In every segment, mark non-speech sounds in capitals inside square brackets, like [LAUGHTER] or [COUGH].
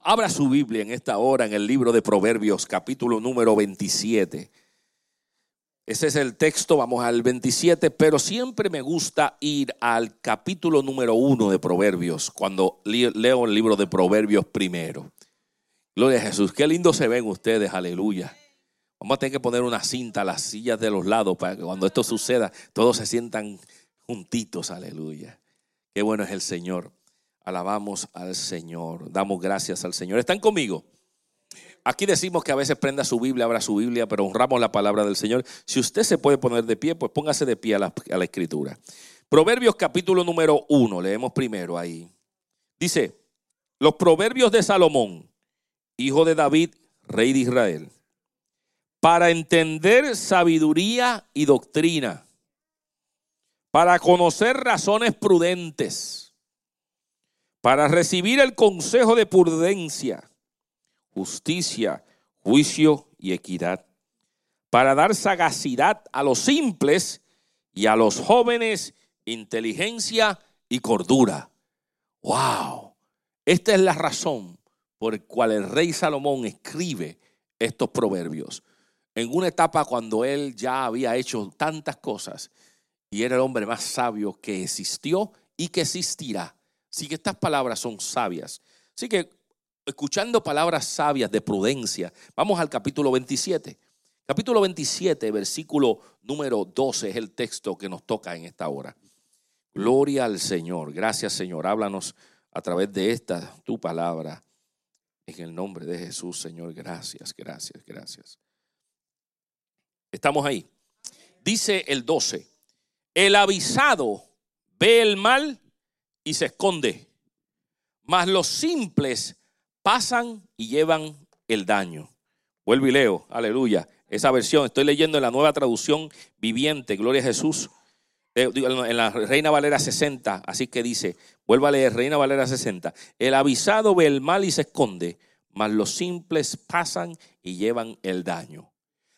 Abra su Biblia en esta hora en el libro de Proverbios, capítulo número 27. Ese es el texto, vamos al 27, pero siempre me gusta ir al capítulo número 1 de Proverbios, cuando leo el libro de Proverbios primero. Gloria a Jesús, qué lindo se ven ustedes, aleluya. Vamos a tener que poner una cinta a las sillas de los lados para que cuando esto suceda todos se sientan juntitos, aleluya. Qué bueno es el Señor. Alabamos al Señor. Damos gracias al Señor. ¿Están conmigo? Aquí decimos que a veces prenda su Biblia, abra su Biblia, pero honramos la palabra del Señor. Si usted se puede poner de pie, pues póngase de pie a la, a la escritura. Proverbios capítulo número uno, leemos primero ahí. Dice, los proverbios de Salomón, hijo de David, rey de Israel, para entender sabiduría y doctrina, para conocer razones prudentes, para recibir el consejo de prudencia justicia, juicio y equidad, para dar sagacidad a los simples y a los jóvenes inteligencia y cordura. ¡Wow! Esta es la razón por la cual el rey Salomón escribe estos proverbios. En una etapa cuando él ya había hecho tantas cosas y era el hombre más sabio que existió y que existirá. Así que estas palabras son sabias. Así que escuchando palabras sabias de prudencia, vamos al capítulo 27. Capítulo 27, versículo número 12 es el texto que nos toca en esta hora. Gloria al Señor. Gracias Señor. Háblanos a través de esta tu palabra. En el nombre de Jesús, Señor. Gracias, gracias, gracias. Estamos ahí. Dice el 12. El avisado ve el mal y se esconde, mas los simples pasan y llevan el daño. Vuelvo y leo, aleluya. Esa versión, estoy leyendo en la nueva traducción viviente, Gloria a Jesús, eh, en la Reina Valera 60, así que dice, vuelvo a leer, Reina Valera 60, el avisado ve el mal y se esconde, mas los simples pasan y llevan el daño.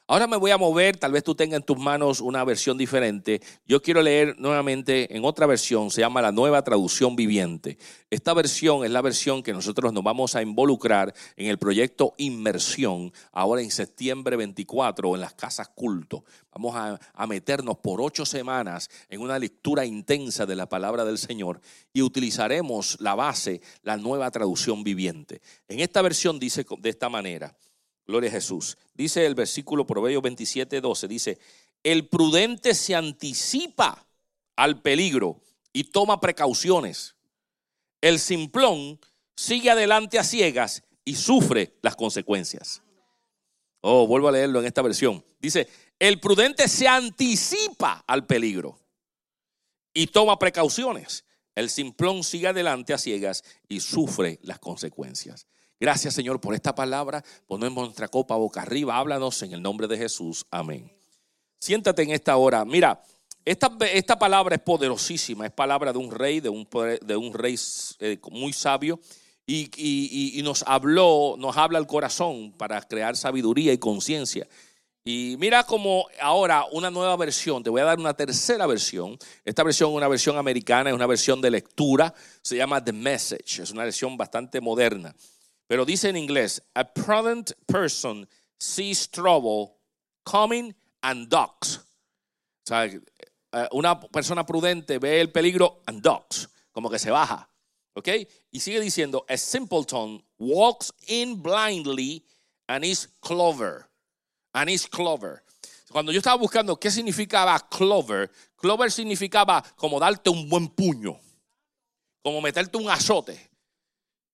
Ahora me voy a mover, tal vez tú tengas en tus manos una versión diferente. Yo quiero leer nuevamente en otra versión, se llama la nueva traducción viviente. Esta versión es la versión que nosotros nos vamos a involucrar en el proyecto Inmersión, ahora en septiembre 24 en las casas culto. Vamos a, a meternos por ocho semanas en una lectura intensa de la palabra del Señor y utilizaremos la base, la nueva traducción viviente. En esta versión dice de esta manera. Gloria a Jesús. Dice el versículo Proverbios 27, 12, dice, el prudente se anticipa al peligro y toma precauciones. El simplón sigue adelante a ciegas y sufre las consecuencias. Oh, vuelvo a leerlo en esta versión. Dice, el prudente se anticipa al peligro y toma precauciones. El simplón sigue adelante a ciegas y sufre las consecuencias. Gracias, Señor, por esta palabra. Ponemos nuestra copa boca arriba. Háblanos en el nombre de Jesús. Amén. Siéntate en esta hora. Mira, esta, esta palabra es poderosísima. Es palabra de un rey, de un, de un rey eh, muy sabio. Y, y, nos habló, nos habla el corazón para crear sabiduría y conciencia. Y mira como ahora una nueva versión, te voy a dar una tercera versión. Esta versión es una versión americana, es una versión de lectura, se llama The Message, es una versión bastante moderna. Pero dice en inglés, a prudent person sees trouble coming and ducks. Sea, eh, una persona prudente ve el peligro and ducks, como que se baja. ¿Ok? Y sigue diciendo, a simpleton walks in blindly and is clover. And is clover. Cuando yo estaba buscando qué significaba clover, clover significaba como darte un buen puño, como meterte un azote.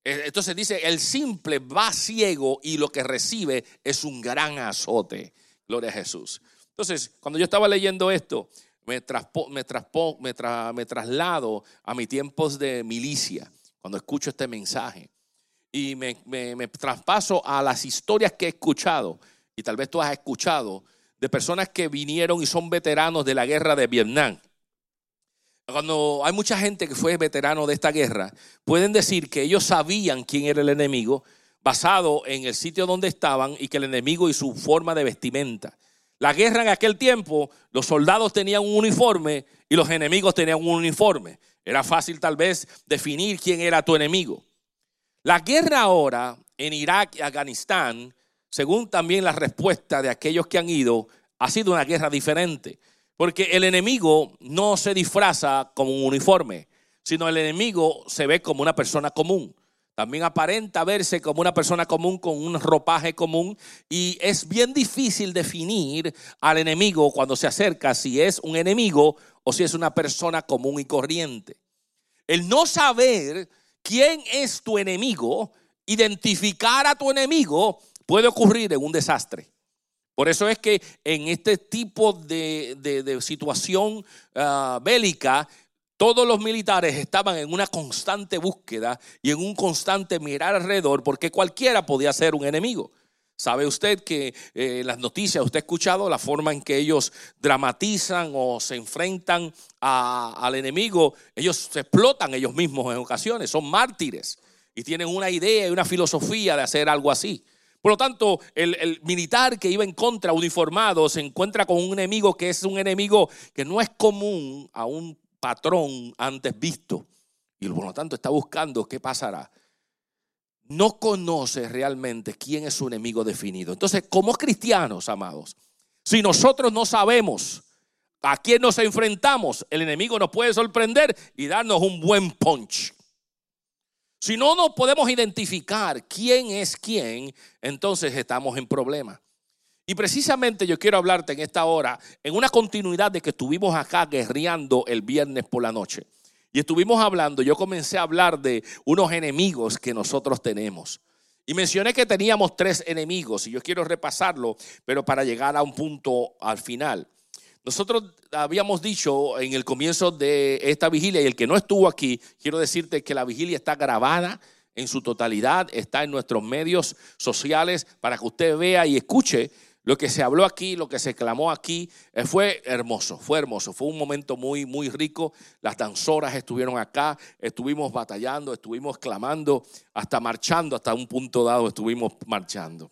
Eh, entonces dice, el simple va ciego y lo que recibe es un gran azote. Gloria a Jesús. Entonces, cuando yo estaba leyendo esto, me, me, me, traslado a mis tiempos de milicia, cuando escucho este mensaje. Y me, me traspaso a las historias que he escuchado, y tal vez tú has escuchado, de personas que vinieron y son veteranos de la guerra de Vietnam. Cuando hay mucha gente que fue veterano de esta guerra, pueden decir que ellos sabían quién era el enemigo basado en el sitio donde estaban y que el enemigo y su forma de vestimenta. La guerra en aquel tiempo, los soldados tenían un uniforme y los enemigos tenían un uniforme. Era fácil tal vez definir quién era tu enemigo. La guerra ahora en Irak y Afganistán, según también la respuesta de aquellos que han ido, ha sido una guerra diferente. Porque el enemigo no se disfraza como un uniforme, sino el enemigo se ve como una persona común. También aparenta verse como una persona común con un ropaje común y es bien difícil definir al enemigo cuando se acerca si es un enemigo o si es una persona común y corriente. El no saber quién es tu enemigo, identificar a tu enemigo, puede ocurrir en un desastre. Por eso es que en este tipo de, situación ah, bélica, todos los militares estaban en una constante búsqueda y en un constante mirar alrededor porque cualquiera podía ser un enemigo. ¿Sabe usted que eh, las noticias, usted ha escuchado la forma en que ellos dramatizan o se enfrentan al enemigo? Ellos se explotan ellos mismos en ocasiones, son mártires y tienen una idea y una filosofía de hacer algo así. Por lo tanto, el, militar que iba en contra, uniformado, se encuentra con un enemigo que es un enemigo que no es común a un patrón antes visto y por lo tanto está buscando qué pasará, no conoce realmente quién es su enemigo definido. Entonces, como cristianos, amados, si nosotros no sabemos a quién nos enfrentamos, el enemigo nos puede sorprender y darnos un buen punch. Si no nos podemos identificar quién es quién, entonces estamos en problemas. Y precisamente yo quiero hablarte en esta hora, en una continuidad de que estuvimos acá guerreando el viernes por la noche. Y estuvimos hablando, yo comencé a hablar de unos enemigos que nosotros tenemos. Y mencioné que teníamos tres enemigos y yo quiero repasarlo, pero para llegar a un punto al final. Nosotros habíamos dicho en el comienzo de esta vigilia, y el que no estuvo aquí, quiero decirte que la vigilia está grabada en su totalidad, está en nuestros medios sociales para que usted vea y escuche lo que se habló aquí, lo que se clamó aquí, eh, fue hermoso, fue hermoso, fue un momento muy, muy rico. Las danzoras estuvieron acá, estuvimos batallando, estuvimos clamando, hasta marchando, hasta un punto dado estuvimos marchando.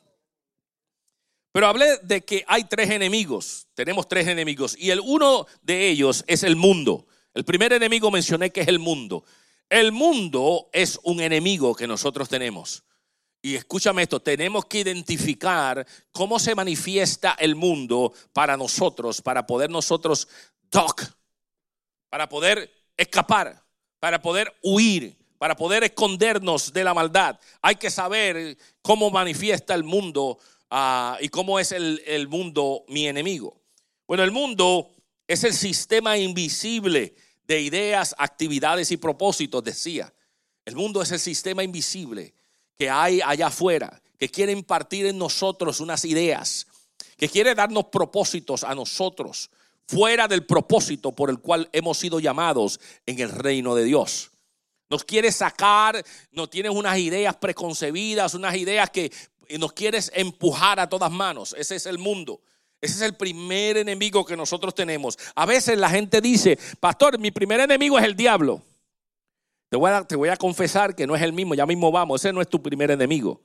Pero hablé de que hay tres enemigos, tenemos tres enemigos, y el uno de ellos es el mundo. El primer enemigo mencioné que es el mundo. El mundo es un enemigo que nosotros tenemos. Y escúchame esto, tenemos que identificar cómo se manifiesta el mundo para nosotros, para poder nosotros doc, para poder escapar, para poder huir, para poder escondernos de la maldad. Hay que saber cómo manifiesta el mundo ah, y cómo es el, el mundo mi enemigo. Bueno, el mundo es el sistema invisible de ideas, actividades y propósitos, decía. El mundo es el sistema invisible que hay allá afuera, que quiere impartir en nosotros unas ideas, que quiere darnos propósitos a nosotros, fuera del propósito por el cual hemos sido llamados en el reino de Dios. Nos quiere sacar, nos tiene unas ideas preconcebidas, unas ideas que nos quieres empujar a todas manos. Ese es el mundo. Ese es el primer enemigo que nosotros tenemos. A veces la gente dice, pastor, mi primer enemigo es el diablo. Te voy, a, te voy a confesar que no es el mismo, ya mismo vamos, ese no es tu primer enemigo.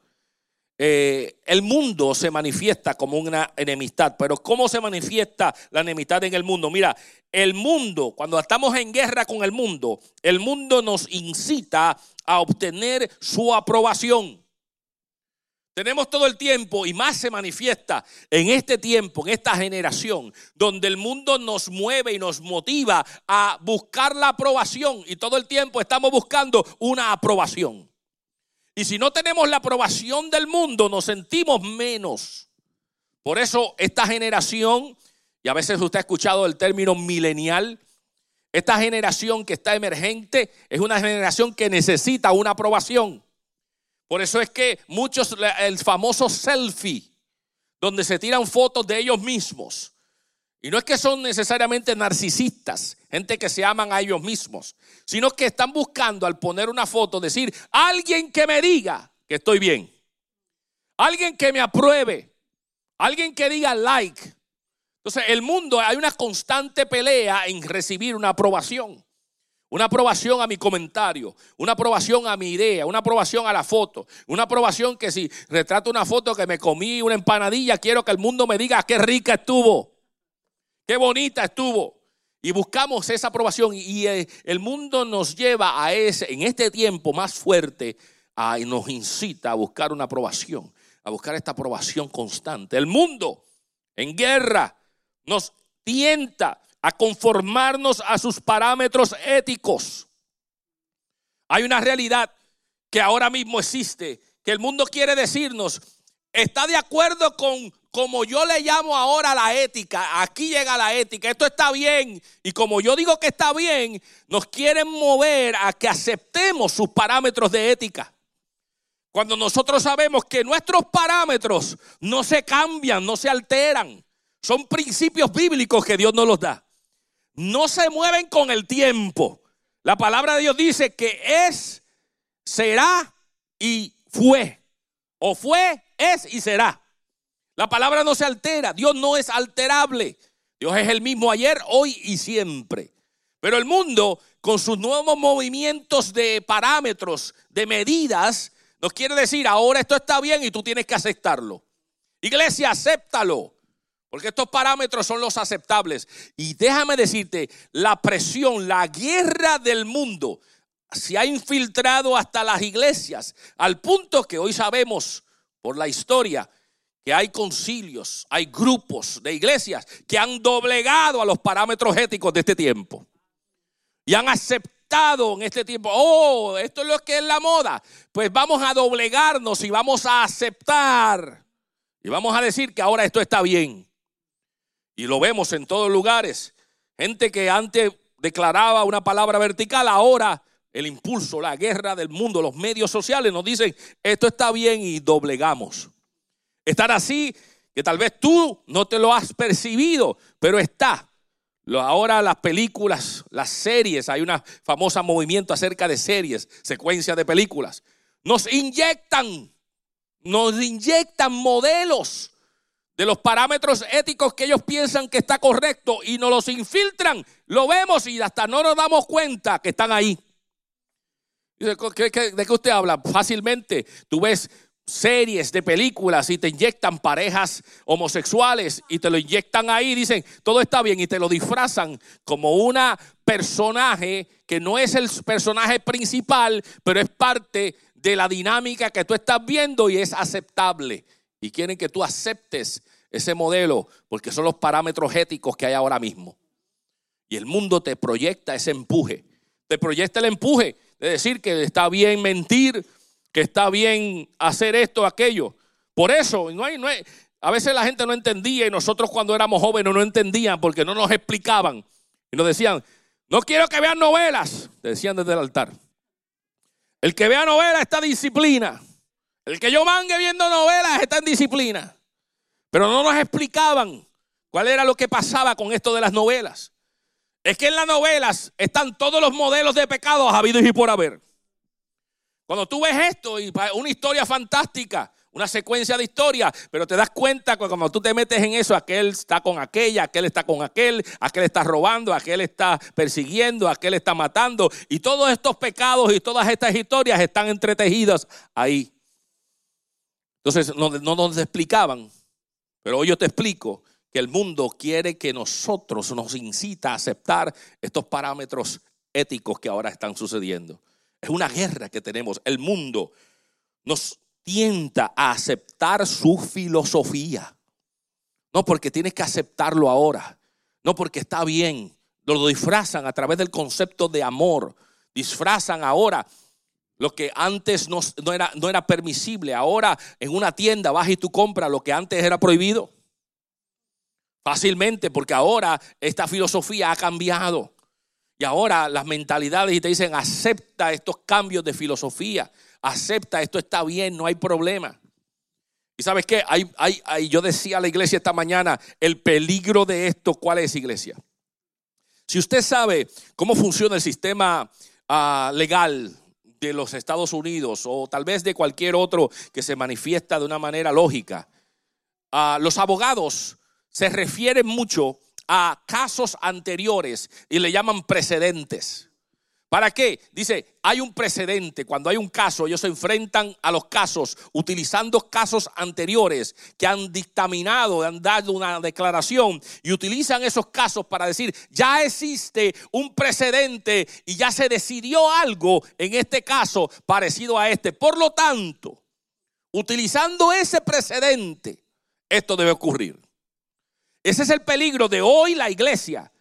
Eh, el mundo se manifiesta como una enemistad, pero ¿cómo se manifiesta la enemistad en el mundo? Mira, el mundo, cuando estamos en guerra con el mundo, el mundo nos incita a obtener su aprobación. Tenemos todo el tiempo y más se manifiesta en este tiempo, en esta generación, donde el mundo nos mueve y nos motiva a buscar la aprobación y todo el tiempo estamos buscando una aprobación. Y si no tenemos la aprobación del mundo, nos sentimos menos. Por eso esta generación, y a veces usted ha escuchado el término milenial, esta generación que está emergente es una generación que necesita una aprobación. Por eso es que muchos, el famoso selfie, donde se tiran fotos de ellos mismos. Y no es que son necesariamente narcisistas, gente que se aman a ellos mismos, sino que están buscando al poner una foto decir, alguien que me diga que estoy bien, alguien que me apruebe, alguien que diga like. Entonces, el mundo hay una constante pelea en recibir una aprobación. Una aprobación a mi comentario, una aprobación a mi idea, una aprobación a la foto, una aprobación que si retrato una foto que me comí una empanadilla, quiero que el mundo me diga qué rica estuvo, qué bonita estuvo. Y buscamos esa aprobación y eh, el mundo nos lleva a ese, en este tiempo más fuerte, y nos incita a buscar una aprobación, a buscar esta aprobación constante. El mundo en guerra nos tienta a conformarnos a sus parámetros éticos. Hay una realidad que ahora mismo existe, que el mundo quiere decirnos, está de acuerdo con como yo le llamo ahora la ética, aquí llega la ética, esto está bien, y como yo digo que está bien, nos quieren mover a que aceptemos sus parámetros de ética. Cuando nosotros sabemos que nuestros parámetros no se cambian, no se alteran, son principios bíblicos que Dios nos los da. No se mueven con el tiempo. La palabra de Dios dice que es, será y fue. O fue, es y será. La palabra no se altera. Dios no es alterable. Dios es el mismo ayer, hoy y siempre. Pero el mundo, con sus nuevos movimientos de parámetros, de medidas, nos quiere decir, ahora esto está bien y tú tienes que aceptarlo. Iglesia, acéptalo. Porque estos parámetros son los aceptables. Y déjame decirte, la presión, la guerra del mundo se ha infiltrado hasta las iglesias, al punto que hoy sabemos por la historia que hay concilios, hay grupos de iglesias que han doblegado a los parámetros éticos de este tiempo. Y han aceptado en este tiempo, oh, esto es lo que es la moda, pues vamos a doblegarnos y vamos a aceptar. Y vamos a decir que ahora esto está bien. Y lo vemos en todos lugares. Gente que antes declaraba una palabra vertical, ahora el impulso, la guerra del mundo, los medios sociales nos dicen, esto está bien y doblegamos. Estar así, que tal vez tú no te lo has percibido, pero está. Ahora las películas, las series, hay un famoso movimiento acerca de series, secuencias de películas. Nos inyectan, nos inyectan modelos de los parámetros éticos que ellos piensan que está correcto y nos los infiltran. Lo vemos y hasta no nos damos cuenta que están ahí. ¿De qué usted habla? Fácilmente. Tú ves series de películas y te inyectan parejas homosexuales y te lo inyectan ahí, dicen, todo está bien y te lo disfrazan como una personaje que no es el personaje principal, pero es parte de la dinámica que tú estás viendo y es aceptable. Y quieren que tú aceptes ese modelo porque son los parámetros éticos que hay ahora mismo. Y el mundo te proyecta ese empuje. Te proyecta el empuje de decir que está bien mentir, que está bien hacer esto, aquello. Por eso, no hay, no a veces la gente no entendía y nosotros cuando éramos jóvenes no entendían porque no nos explicaban. Y nos decían, no quiero que vean novelas, decían desde el altar. El que vea novelas está disciplina. El que yo mangue viendo novelas está en disciplina. Pero no nos explicaban cuál era lo que pasaba con esto de las novelas. Es que en las novelas están todos los modelos de pecados habidos y por haber. Cuando tú ves esto y una historia fantástica, una secuencia de historia, pero te das cuenta que cuando tú te metes en eso, aquel está con aquella, aquel está con aquel, aquel está robando, aquel está persiguiendo, aquel está matando, y todos estos pecados y todas estas historias están entretejidas ahí. Entonces no, no nos explicaban, pero hoy yo te explico que el mundo quiere que nosotros nos incita a aceptar estos parámetros éticos que ahora están sucediendo. Es una guerra que tenemos. El mundo nos tienta a aceptar su filosofía. No porque tienes que aceptarlo ahora. No porque está bien. Lo disfrazan a través del concepto de amor. Disfrazan ahora lo que antes no, era, no era permisible. Ahora en una tienda vas y tú compras lo que antes era prohibido. Fácilmente, porque ahora esta filosofía ha cambiado. Y ahora las mentalidades y te dicen, acepta estos cambios de filosofía, acepta, esto está bien, no hay problema. Y sabes qué, hay, hay, yo decía a la iglesia esta mañana, el peligro de esto, ¿cuál es iglesia? Si usted sabe cómo funciona el sistema ah, legal de los Estados Unidos o tal vez de cualquier otro que se manifiesta de una manera lógica, ah, los abogados se refieren mucho a casos anteriores y le llaman precedentes. ¿Para qué? Dice, hay un precedente. Cuando hay un caso, ellos se enfrentan a los casos utilizando casos anteriores que han dictaminado, han dado una declaración y utilizan esos casos para decir, ya existe un precedente y ya se decidió algo en este caso parecido a este. Por lo tanto, utilizando ese precedente, esto debe ocurrir. Ese es el peligro de hoy la iglesia.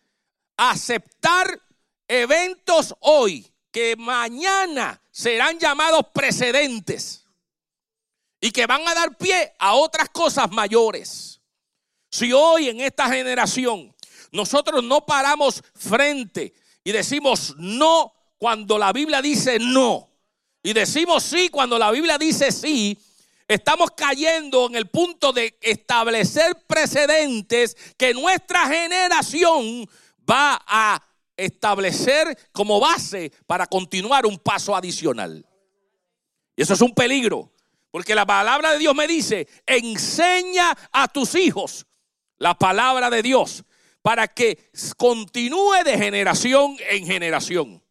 Aceptar eventos hoy que mañana serán llamados precedentes y que van a dar pie a otras cosas mayores. Si hoy en esta generación nosotros no paramos frente y decimos no cuando la Biblia dice no y decimos sí cuando la Biblia dice sí, estamos cayendo en el punto de establecer precedentes que nuestra generación va a establecer como base para continuar un paso adicional. Y eso es un peligro, porque la palabra de Dios me dice, enseña a tus hijos la palabra de Dios para que continúe de generación en generación.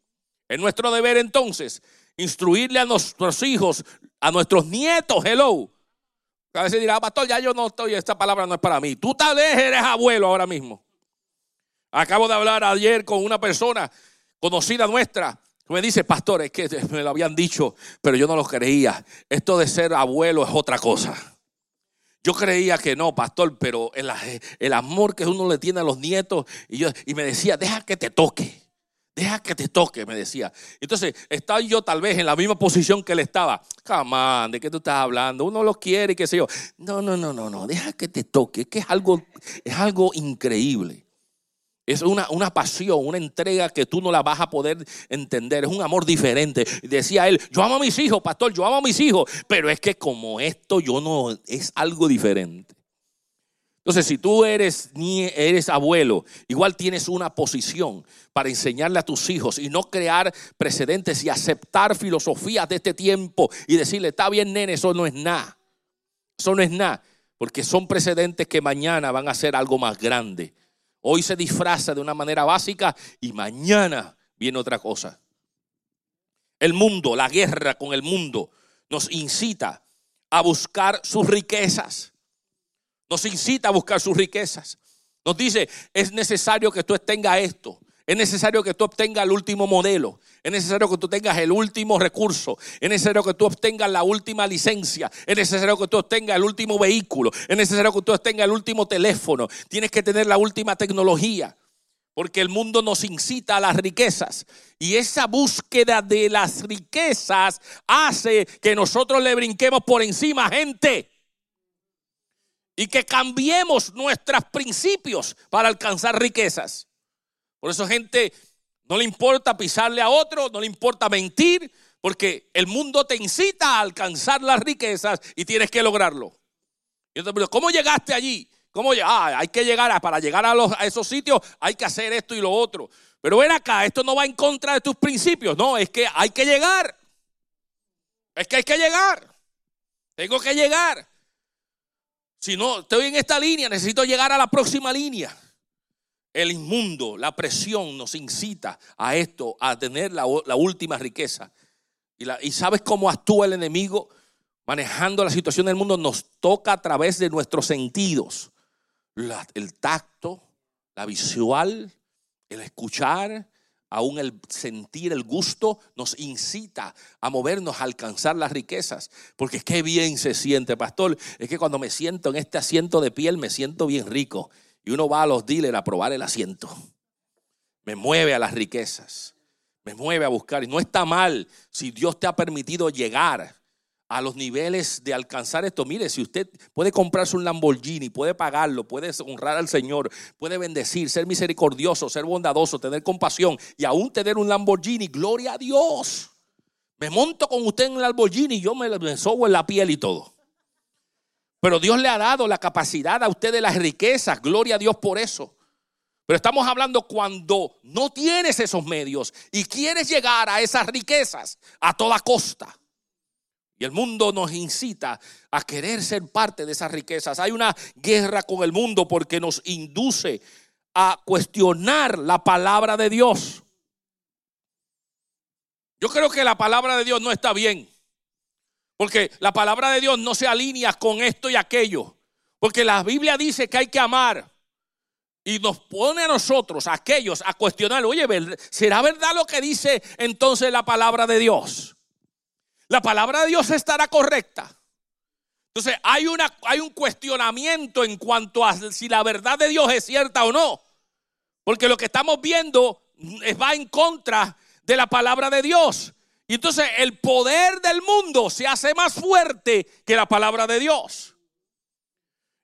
Es nuestro deber entonces instruirle a nuestros hijos, a nuestros nietos, hello. A veces dirá, pastor, ya yo no estoy, esta palabra no es para mí. Tú tal vez eres abuelo ahora mismo. Acabo de hablar ayer con una persona conocida nuestra. Me dice, pastor, es que me lo habían dicho, pero yo no lo creía. Esto de ser abuelo es otra cosa. Yo creía que no, pastor, pero el, amor que uno le tiene a los nietos, y, yo, y me decía, deja que te toque, deja que te toque, me decía. Entonces, estaba yo tal vez en la misma posición que él estaba. Camán, ¿de qué tú estás hablando? Uno lo quiere y qué sé yo. No, no, no, no, no, deja que te toque, que es algo, es algo increíble. Es una, una, pasión, una entrega que tú no la vas a poder entender. Es un amor diferente. Decía él, yo amo a mis hijos, pastor, yo amo a mis hijos. Pero es que como esto yo no, es algo diferente. Entonces, si tú eres, eres abuelo, igual tienes una posición para enseñarle a tus hijos y no crear precedentes y aceptar filosofías de este tiempo y decirle, está bien, nene, eso no es nada. Eso no es nada. Porque son precedentes que mañana van a ser algo más grande. Hoy se disfraza de una manera básica y mañana viene otra cosa. El mundo, la guerra con el mundo, nos incita a buscar sus riquezas. Nos incita a buscar sus riquezas. Nos dice, es necesario que tú tengas esto. Es necesario que tú obtengas el último modelo. Es necesario que tú tengas el último recurso. Es necesario que tú obtengas la última licencia. Es necesario que tú obtengas el último vehículo. Es necesario que tú obtengas el último teléfono. Tienes que tener la última tecnología. Porque el mundo nos incita a las riquezas. Y esa búsqueda de las riquezas hace que nosotros le brinquemos por encima a gente. Y que cambiemos nuestros principios para alcanzar riquezas. Por eso gente no le importa pisarle a otro, no le importa mentir, porque el mundo te incita a alcanzar las riquezas y tienes que lograrlo. Y entonces, ¿cómo llegaste allí? ¿Cómo ah, hay que llegar a, para llegar a, los, a esos sitios, hay que hacer esto y lo otro. Pero ven acá, esto no va en contra de tus principios, no, es que hay que llegar. Es que hay que llegar. Tengo que llegar. Si no, estoy en esta línea, necesito llegar a la próxima línea. El inmundo, la presión nos incita a esto, a tener la, última riqueza. Y, sabes cómo actúa el enemigo manejando la situación del mundo. Nos toca a través de nuestros sentidos. el tacto, la visual, el escuchar, aún el sentir, el gusto, nos incita a movernos, a alcanzar las riquezas. Porque qué bien se siente, pastor. Es que cuando me siento en este asiento de piel, me siento bien rico y uno va a los dealers a probar el asiento. Me mueve a las riquezas, me mueve a buscar. Y no está mal si Dios te ha permitido llegar a los niveles de alcanzar esto. Mire, si usted puede comprarse un Lamborghini, puede pagarlo, puede honrar al Señor, puede bendecir, ser misericordioso, ser bondadoso, tener compasión y aún tener un Lamborghini, gloria a Dios. Me monto con usted en el Lamborghini y yo me, me sobo en la piel y todo. Pero Dios le ha dado la capacidad a usted de las riquezas. Gloria a Dios por eso. Pero estamos hablando cuando no tienes esos medios y quieres llegar a esas riquezas a toda costa. Y el mundo nos incita a querer ser parte de esas riquezas. Hay una guerra con el mundo porque nos induce a cuestionar la palabra de Dios. Yo creo que la palabra de Dios no está bien. Porque la palabra de Dios no se alinea con esto y aquello. Porque la Biblia dice que hay que amar. Y nos pone a nosotros, a aquellos, a cuestionar, oye, ¿será verdad lo que dice entonces la palabra de Dios? La palabra de Dios estará correcta. Entonces hay, una, hay un cuestionamiento en cuanto a si la verdad de Dios es cierta o no. Porque lo que estamos viendo va en contra de la palabra de Dios. Y entonces el poder del mundo se hace más fuerte que la palabra de Dios.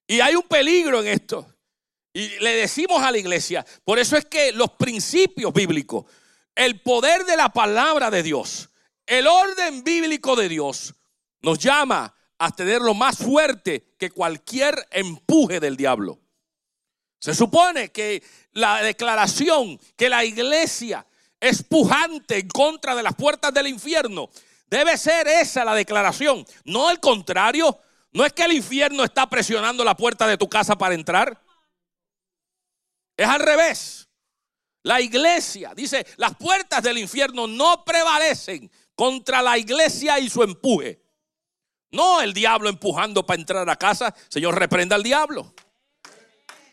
Y hay un peligro en esto. Y le decimos a la iglesia, por eso es que los principios bíblicos, el poder de la palabra de Dios, el orden bíblico de Dios, nos llama a tenerlo más fuerte que cualquier empuje del diablo. Se supone que la declaración que la iglesia es pujante en contra de las puertas del infierno, debe ser esa la declaración, no el contrario. No es que el infierno está presionando la puerta de tu casa para entrar. Es al revés. La iglesia, dice, las puertas del infierno no prevalecen contra la iglesia y su empuje. No el diablo empujando para entrar a casa. Señor, reprenda al diablo.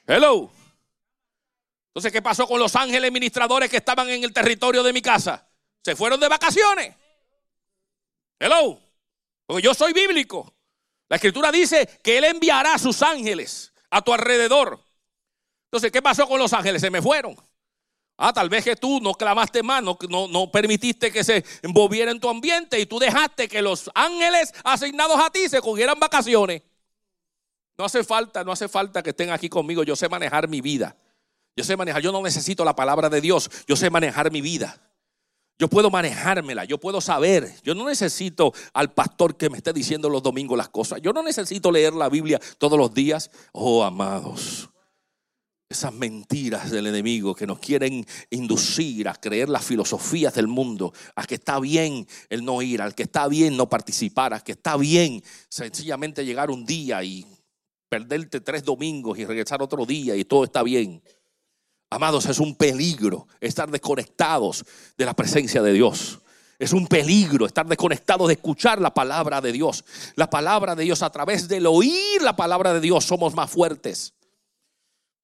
Hello. Entonces, ¿qué pasó con los ángeles ministradores que estaban en el territorio de mi casa? Se fueron de vacaciones. Hello. Porque yo soy bíblico. La escritura dice que Él enviará a sus ángeles a tu alrededor. Entonces, ¿qué pasó con los ángeles? Se me fueron. Ah, tal vez que tú no clamaste más, no, no, permitiste que se envolviera en tu ambiente y tú dejaste que los ángeles asignados a ti se cogieran vacaciones. No hace falta, no hace falta que estén aquí conmigo. Yo sé manejar mi vida. Yo sé manejar, yo no necesito la palabra de Dios. Yo sé manejar mi vida. Yo puedo manejármela, yo puedo saber. Yo no necesito al pastor que me esté diciendo los domingos las cosas. Yo no necesito leer la Biblia todos los días. Oh, amados, esas mentiras del enemigo que nos quieren inducir a creer las filosofías del mundo, a que está bien el no ir, al que está bien no participar, a que está bien sencillamente llegar un día y perderte tres domingos y regresar otro día y todo está bien. Amados, es un peligro estar desconectados de la presencia de Dios. Es un peligro estar desconectados de escuchar la palabra de Dios. La palabra de Dios, a través del oír la palabra de Dios, somos más fuertes.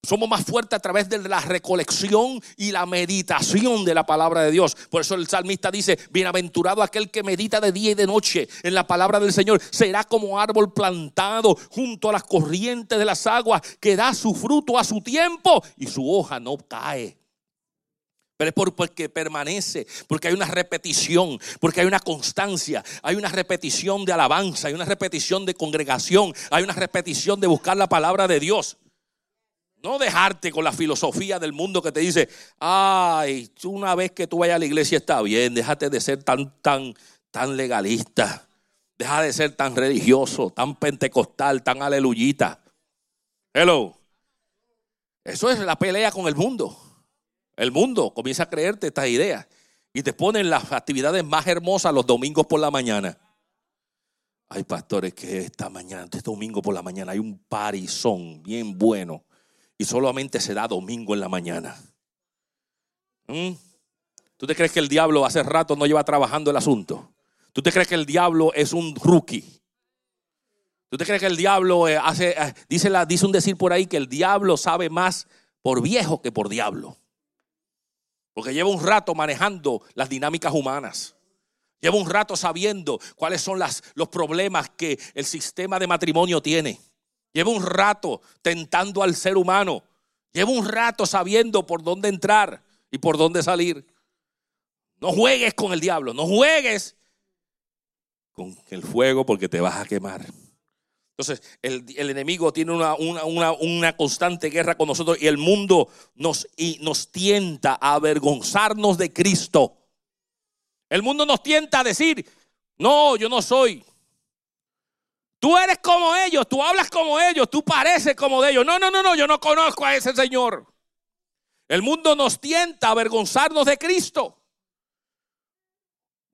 Somos más fuertes a través de la recolección y la meditación de la palabra de Dios. Por eso el salmista dice, bienaventurado aquel que medita de día y de noche en la palabra del Señor. Será como árbol plantado junto a las corrientes de las aguas que da su fruto a su tiempo y su hoja no cae. Pero es porque permanece, porque hay una repetición, porque hay una constancia, hay una repetición de alabanza, hay una repetición de congregación, hay una repetición de buscar la palabra de Dios. No dejarte con la filosofía del mundo que te dice, ay, una vez que tú vayas a la iglesia está bien, déjate de ser tan, tan, tan legalista. Deja de ser tan religioso, tan pentecostal, tan aleluyita. Hello. Eso es la pelea con el mundo. El mundo comienza a creerte estas ideas y te ponen las actividades más hermosas los domingos por la mañana. Hay pastores que esta mañana, este domingo por la mañana, hay un parizón bien bueno y solamente se da domingo en la mañana. ¿Mm? ¿Tú te crees que el diablo hace rato no lleva trabajando el asunto? ¿Tú te crees que el diablo es un rookie? ¿Tú te crees que el diablo eh, hace, eh, dice, la, dice un decir por ahí que el diablo sabe más por viejo que por diablo? Porque lleva un rato manejando las dinámicas humanas. Lleva un rato sabiendo cuáles son las, los problemas que el sistema de matrimonio tiene. Lleva un rato tentando al ser humano. Lleva un rato sabiendo por dónde entrar y por dónde salir. No juegues con el diablo, no juegues con el fuego porque te vas a quemar. Entonces, el, enemigo tiene una, constante guerra con nosotros y el mundo nos, nos tienta a avergonzarnos de Cristo. El mundo nos tienta a decir, no, yo no soy. Tú eres como ellos, tú hablas como ellos, tú pareces como de ellos. No, no, no, no, yo no conozco a ese Señor. El mundo nos tienta a avergonzarnos de Cristo.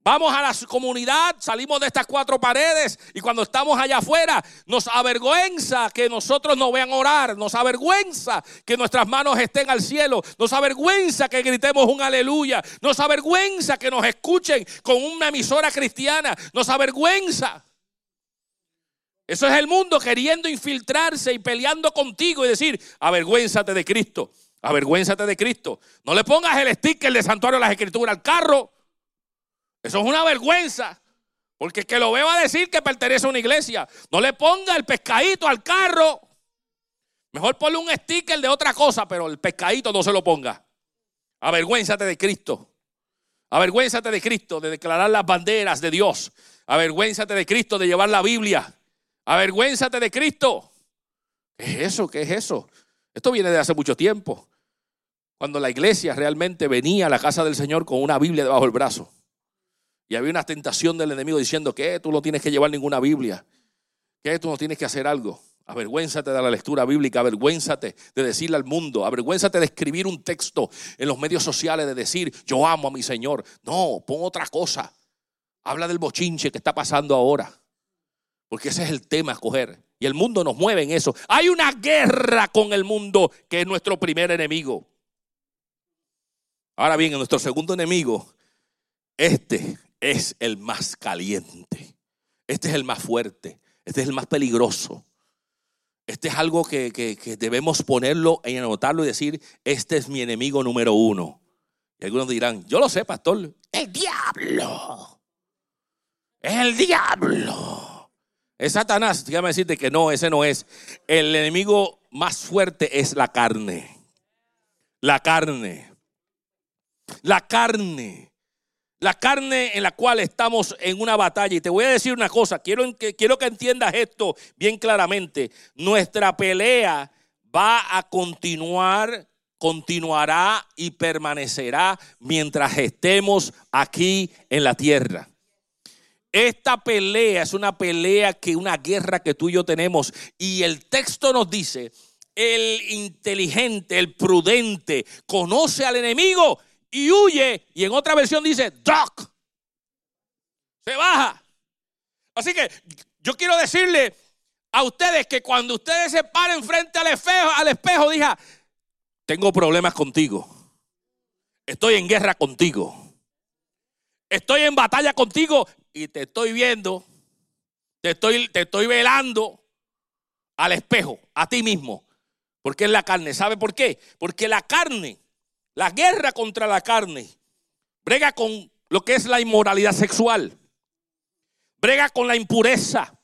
Vamos a la comunidad, salimos de estas cuatro paredes y cuando estamos allá afuera nos avergüenza que nosotros nos vean orar, nos avergüenza que nuestras manos estén al cielo, nos avergüenza que gritemos un aleluya, nos avergüenza que nos escuchen con una emisora cristiana, nos avergüenza. Eso es el mundo queriendo infiltrarse y peleando contigo y decir, avergüénzate de Cristo, avergüénzate de Cristo. No le pongas el sticker de santuario de las escrituras al carro. Eso es una vergüenza. Porque el que lo ve va a decir que pertenece a una iglesia. No le ponga el pescadito al carro. Mejor ponle un sticker de otra cosa, pero el pescadito no se lo ponga. Avergüénzate de Cristo. Avergüénzate de Cristo, de declarar las banderas de Dios. Avergüénzate de Cristo, de llevar la Biblia. Avergüénzate de Cristo. ¿Qué es eso? ¿Qué es eso? Esto viene de hace mucho tiempo. Cuando la iglesia realmente venía a la casa del Señor con una Biblia debajo del brazo. Y había una tentación del enemigo diciendo que tú no tienes que llevar ninguna Biblia, que tú no tienes que hacer algo. Avergüénzate de la lectura bíblica, avergüénzate de decirle al mundo, avergüénzate de escribir un texto en los medios sociales, de decir, yo amo a mi Señor. No, pon otra cosa. Habla del bochinche que está pasando ahora. Porque ese es el tema a escoger. Y el mundo nos mueve en eso. Hay una guerra con el mundo que es nuestro primer enemigo. Ahora bien, nuestro segundo enemigo, este es el más caliente. Este es el más fuerte. Este es el más peligroso. Este es algo que, debemos ponerlo y anotarlo y decir, este es mi enemigo número uno. Y algunos dirán, yo lo sé, pastor, el diablo. El diablo. Es Satanás. Déjame decirte que no, ese no es. El enemigo más fuerte es la carne. La carne. La carne la carne en la cual estamos en una batalla. Y te voy a decir una cosa, quiero que, quiero que entiendas esto bien claramente. Nuestra pelea va a continuar, continuará y permanecerá mientras estemos aquí en la tierra. Esta pelea es una pelea que una guerra que tú y yo tenemos y el texto nos dice, el inteligente, el prudente, conoce al enemigo y huye. Y en otra versión dice, duck. Se baja. Así que yo quiero decirle a ustedes que cuando ustedes se paren frente al espejo, al espejo, diga, tengo problemas contigo. Estoy en guerra contigo. Estoy en batalla contigo y te estoy viendo. Te estoy, te estoy velando al espejo, a ti mismo. Porque es la carne. ¿Sabe por qué? Porque la carne la guerra contra la carne brega con lo que es la inmoralidad sexual, brega con la impureza,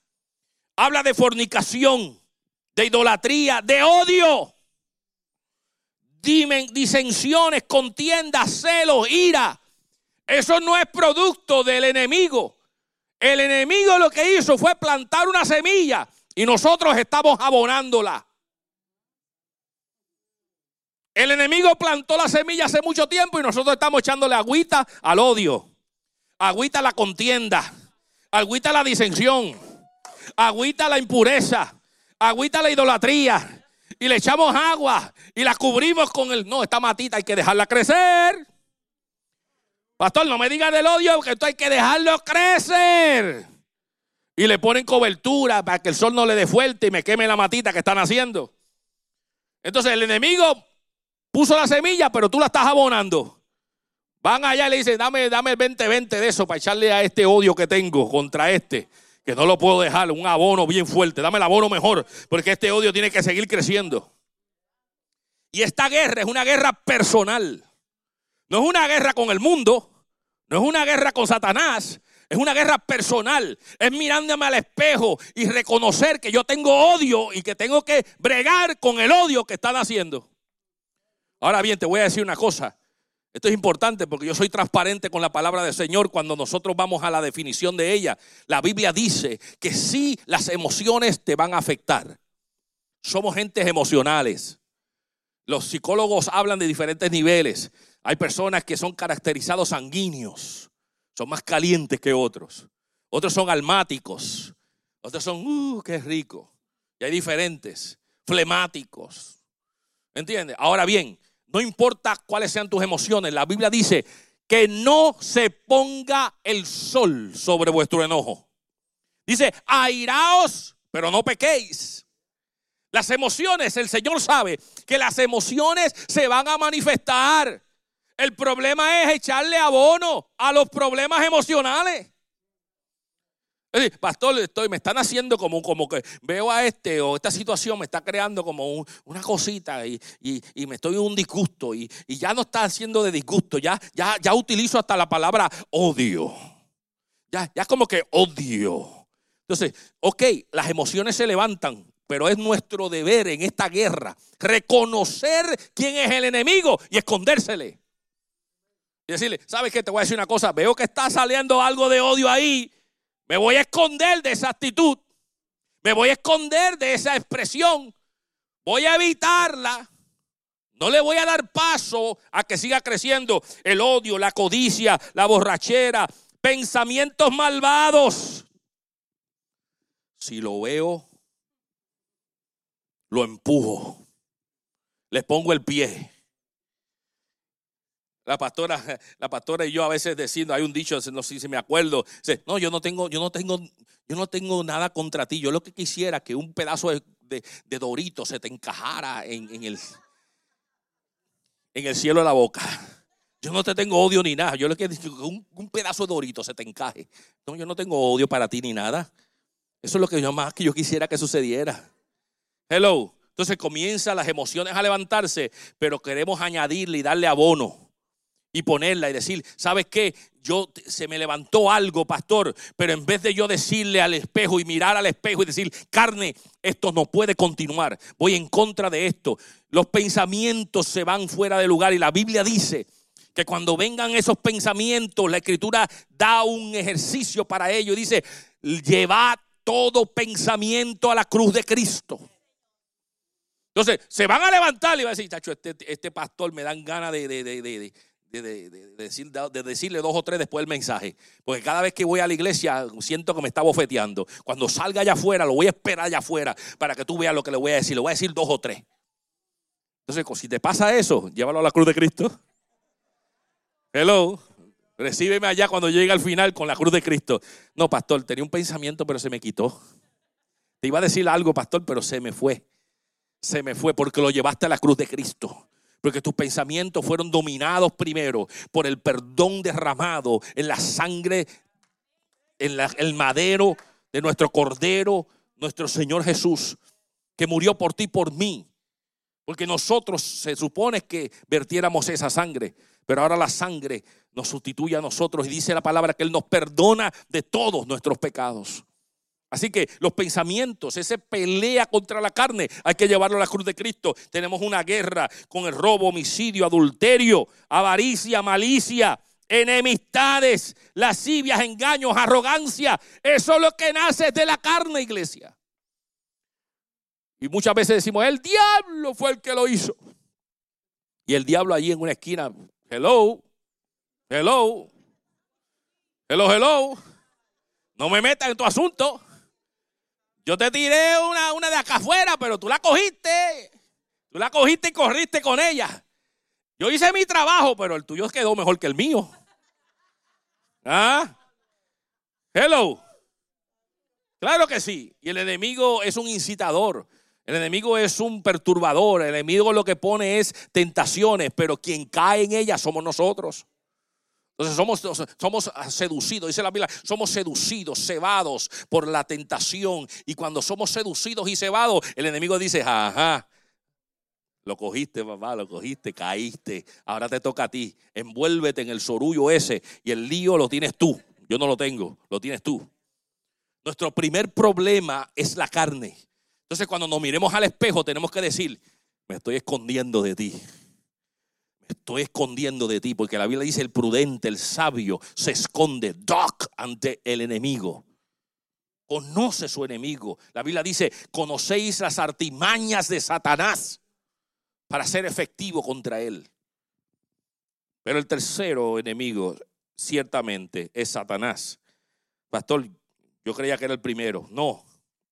habla de fornicación, de idolatría, de odio, disensiones, contiendas, celos, ira. Eso no es producto del enemigo. El enemigo lo que hizo fue plantar una semilla y nosotros estamos abonándola. El enemigo plantó la semilla hace mucho tiempo y nosotros estamos echándole agüita al odio, agüita a la contienda, agüita a la disensión, agüita a la impureza, agüita a la idolatría. Y le echamos agua y la cubrimos con el... No, esta matita hay que dejarla crecer. Pastor, no me digas del odio, que esto hay que dejarlo crecer. Y le ponen cobertura para que el sol no le dé fuerte y me queme la matita que están haciendo. Entonces el enemigo puso la semilla, pero tú la estás abonando. Van allá y le dicen, dame, dame el 20-20 de eso para echarle a este odio que tengo contra este, que no lo puedo dejar, un abono bien fuerte, dame el abono mejor, porque este odio tiene que seguir creciendo. Y esta guerra es una guerra personal, no es una guerra con el mundo, no es una guerra con Satanás, es una guerra personal. Es mirándome al espejo y reconocer que yo tengo odio y que tengo que bregar con el odio que están haciendo. Ahora bien, te voy a decir una cosa. Esto es importante porque yo soy transparente con la palabra del Señor cuando nosotros vamos a la definición de ella. La Biblia dice que sí las emociones te van a afectar. Somos gentes emocionales. Los psicólogos hablan de diferentes niveles. Hay personas que son caracterizados sanguíneos, son más calientes que otros. Otros son almáticos. Otros son, uh, qué rico. Y hay diferentes, flemáticos. ¿Entiendes? Ahora bien, no importa cuáles sean tus emociones, la Biblia dice que no se ponga el sol sobre vuestro enojo. Dice, airaos, pero no pequéis. Las emociones, el Señor sabe que las emociones se van a manifestar. El problema es echarle abono a los problemas emocionales. Pastor, estoy, me están haciendo como, como que veo a este o esta situación me está creando como una cosita y, me estoy en un disgusto y, ya no está haciendo de disgusto, ya, ya, ya utilizo hasta la palabra odio. Ya, ya como que odio. Entonces, ok, las emociones se levantan, pero es nuestro deber en esta guerra reconocer quién es el enemigo y escondérsele. Decirle, ¿sabes qué? Te voy a decir una cosa, veo que está saliendo algo de odio ahí me voy a esconder de esa actitud. Me voy a esconder de esa expresión. Voy a evitarla. No le voy a dar paso a que siga creciendo el odio, la codicia, la borrachera, pensamientos malvados. Si lo veo, lo empujo. Le pongo el pie. La pastora, [LAUGHS] la pastora y yo a veces decimos, hay un dicho, no sé si me acuerdo, no, yo no tengo, yo no tengo, yo no tengo nada contra ti. Yo lo que quisiera que un pedazo de, dorito se te encajara en, el, en el cielo de la boca. Yo no te tengo odio ni nada. Yo lo que que un, un pedazo de dorito se te encaje. No, yo no tengo odio para ti ni nada. Eso es lo que yo más que yo quisiera que sucediera. Hello. Entonces comienzan las emociones a levantarse, pero queremos añadirle y darle abono y ponerla y decir, ¿sabes qué? Yo se me levantó algo, pastor, pero en vez de yo decirle al espejo y mirar al espejo y decir, carne, esto no puede continuar, voy en contra de esto. Los pensamientos se van fuera de lugar y la Biblia dice que cuando vengan esos pensamientos, la escritura da un ejercicio para ello. Dice, llevad todo pensamiento a la cruz de Cristo. Entonces, se van a levantar y van a decir, chacho, este, este pastor me dan ganas de, de, decirle dos o tres después el mensaje. Porque cada vez que voy a la iglesia siento que me está bofeteando. Cuando salga allá afuera, lo voy a esperar allá afuera para que tú veas lo que le voy a decir. Le voy a decir dos o tres. Entonces, si te pasa eso, llévalo a la cruz de Cristo. Hello. Recíbeme allá cuando llegue al final con la cruz de Cristo. No, pastor, tenía un pensamiento, pero se me quitó. Te iba a decir algo, pastor, pero se me fue. Se me fue porque lo llevaste a la cruz de Cristo. Porque tus pensamientos fueron dominados primero por el perdón derramado en la sangre, en el madero de nuestro Cordero, nuestro Señor Jesús, que murió por ti, por mí. Porque nosotros se supone que vertiéramos esa sangre, pero ahora la sangre nos sustituye a nosotros y dice la palabra que Él nos perdona de todos nuestros pecados. Así que los pensamientos, esa pelea contra la carne, hay que llevarlo a la cruz de Cristo. Tenemos una guerra con el robo, homicidio, adulterio, avaricia, malicia, enemistades, lascivias, engaños, arrogancia. Eso es lo que nace de la carne, iglesia. Y muchas veces decimos, el diablo fue el que lo hizo. Y el diablo allí en una esquina, hello, hello, hello, hello. No me metas en tu asunto. Yo te tiré una, una de acá afuera, pero tú la cogiste. Tú la cogiste y corriste con ella. Yo hice mi trabajo, pero el tuyo quedó mejor que el mío. ¿Ah? Hello. Claro que sí. Y el enemigo es un incitador. El enemigo es un perturbador. El enemigo lo que pone es tentaciones, pero quien cae en ellas somos nosotros. Entonces somos, somos seducidos, dice la Biblia, somos seducidos, cebados por la tentación. Y cuando somos seducidos y cebados, el enemigo dice, ajá, lo cogiste, papá, lo cogiste, caíste. Ahora te toca a ti. Envuélvete en el sorullo ese y el lío lo tienes tú. Yo no lo tengo, lo tienes tú. Nuestro primer problema es la carne. Entonces cuando nos miremos al espejo tenemos que decir, me estoy escondiendo de ti estoy escondiendo de ti, porque la Biblia dice el prudente, el sabio, se esconde, doc, ante el enemigo. Conoce su enemigo. La Biblia dice, conocéis las artimañas de Satanás para ser efectivo contra él. Pero el tercero enemigo, ciertamente, es Satanás. Pastor, yo creía que era el primero. No,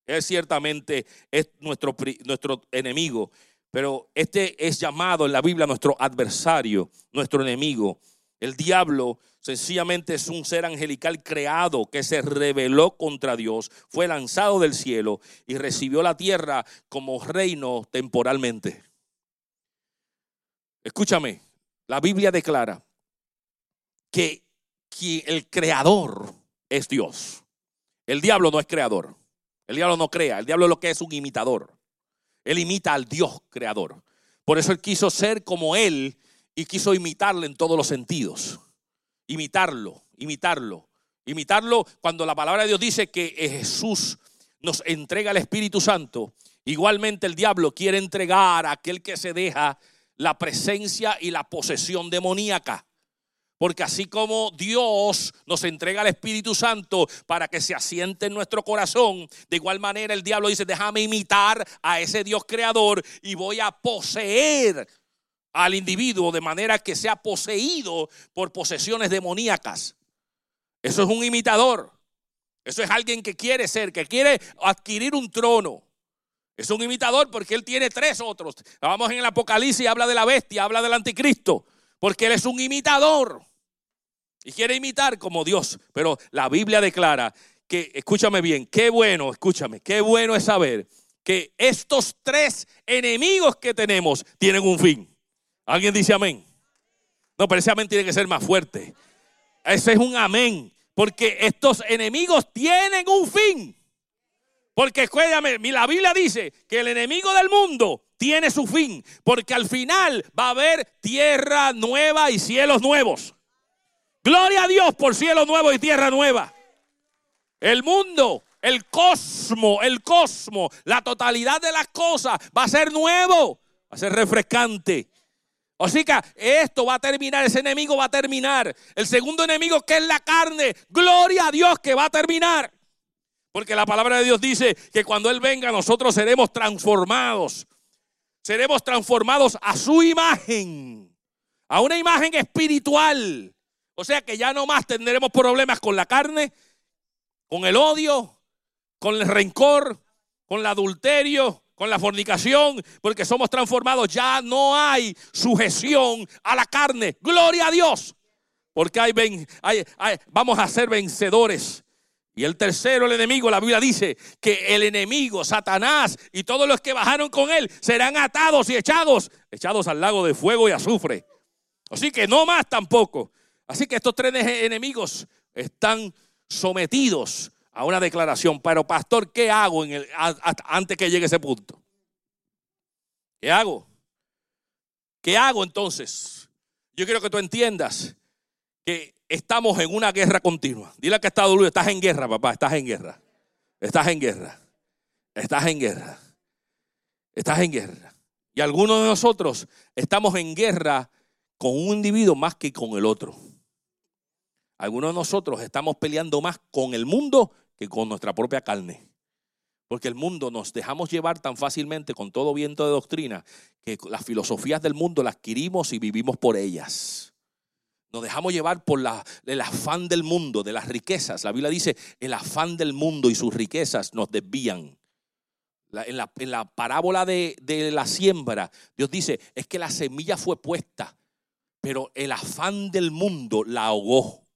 él ciertamente es nuestro, nuestro enemigo. Pero este es llamado en la Biblia nuestro adversario, nuestro enemigo. El diablo sencillamente es un ser angelical creado que se rebeló contra Dios, fue lanzado del cielo y recibió la tierra como reino temporalmente. Escúchame, la Biblia declara que, el creador es Dios. El diablo no es creador. El diablo no crea. El diablo lo que es un imitador. Él imita al Dios creador. Por eso él quiso ser como él y quiso imitarle en todos los sentidos. Imitarlo, imitarlo, imitarlo cuando la palabra de Dios dice que Jesús nos entrega el Espíritu Santo. Igualmente el diablo quiere entregar a aquel que se deja la presencia y la posesión demoníaca. Porque así como Dios nos entrega el Espíritu Santo para que se asiente en nuestro corazón, de igual manera el diablo dice, déjame imitar a ese Dios creador y voy a poseer al individuo de manera que sea poseído por posesiones demoníacas. Eso es un imitador. Eso es alguien que quiere ser, que quiere adquirir un trono. Es un imitador porque él tiene tres otros. Vamos en el Apocalipsis, habla de la bestia, habla del anticristo, porque él es un imitador. Y quiere imitar como Dios. Pero la Biblia declara que, escúchame bien, qué bueno, escúchame, qué bueno es saber que estos tres enemigos que tenemos tienen un fin. ¿Alguien dice amén? No, pero ese amén tiene que ser más fuerte. Ese es un amén. Porque estos enemigos tienen un fin. Porque escúchame, la Biblia dice que el enemigo del mundo tiene su fin. Porque al final va a haber tierra nueva y cielos nuevos. Gloria a Dios por cielo nuevo y tierra nueva. El mundo, el cosmo, el cosmo, la totalidad de las cosas va a ser nuevo, va a ser refrescante. Así que esto va a terminar, ese enemigo va a terminar. El segundo enemigo que es la carne, gloria a Dios que va a terminar. Porque la palabra de Dios dice que cuando Él venga nosotros seremos transformados. Seremos transformados a su imagen, a una imagen espiritual. O sea que ya no más tendremos problemas con la carne, con el odio, con el rencor, con el adulterio, con la fornicación, porque somos transformados. Ya no hay sujeción a la carne. Gloria a Dios. Porque hay, vamos a ser vencedores. Y el tercero, el enemigo, la Biblia dice que el enemigo, Satanás y todos los que bajaron con él serán atados y echados, echados al lago de fuego y azufre. Así que no más tampoco. Así que estos tres enemigos están sometidos a una declaración. Pero pastor, ¿qué hago en el, antes que llegue ese punto? ¿Qué hago? ¿Qué hago entonces? Yo quiero que tú entiendas que estamos en una guerra continua. Dile que Estados Unidos, estás en guerra, papá, estás en guerra. Estás en guerra. Estás en guerra. Estás en guerra. Y algunos de nosotros estamos en guerra con un individuo más que con el otro. Algunos de nosotros estamos peleando más con el mundo que con nuestra propia carne. Porque el mundo nos dejamos llevar tan fácilmente con todo viento de doctrina que las filosofías del mundo las adquirimos y vivimos por ellas. Nos dejamos llevar por la, el afán del mundo, de las riquezas. La Biblia dice, el afán del mundo y sus riquezas nos desvían. en, la, parábola de, de la siembra, Dios dice, es que la semilla fue puesta, pero el afán del mundo la ahogó.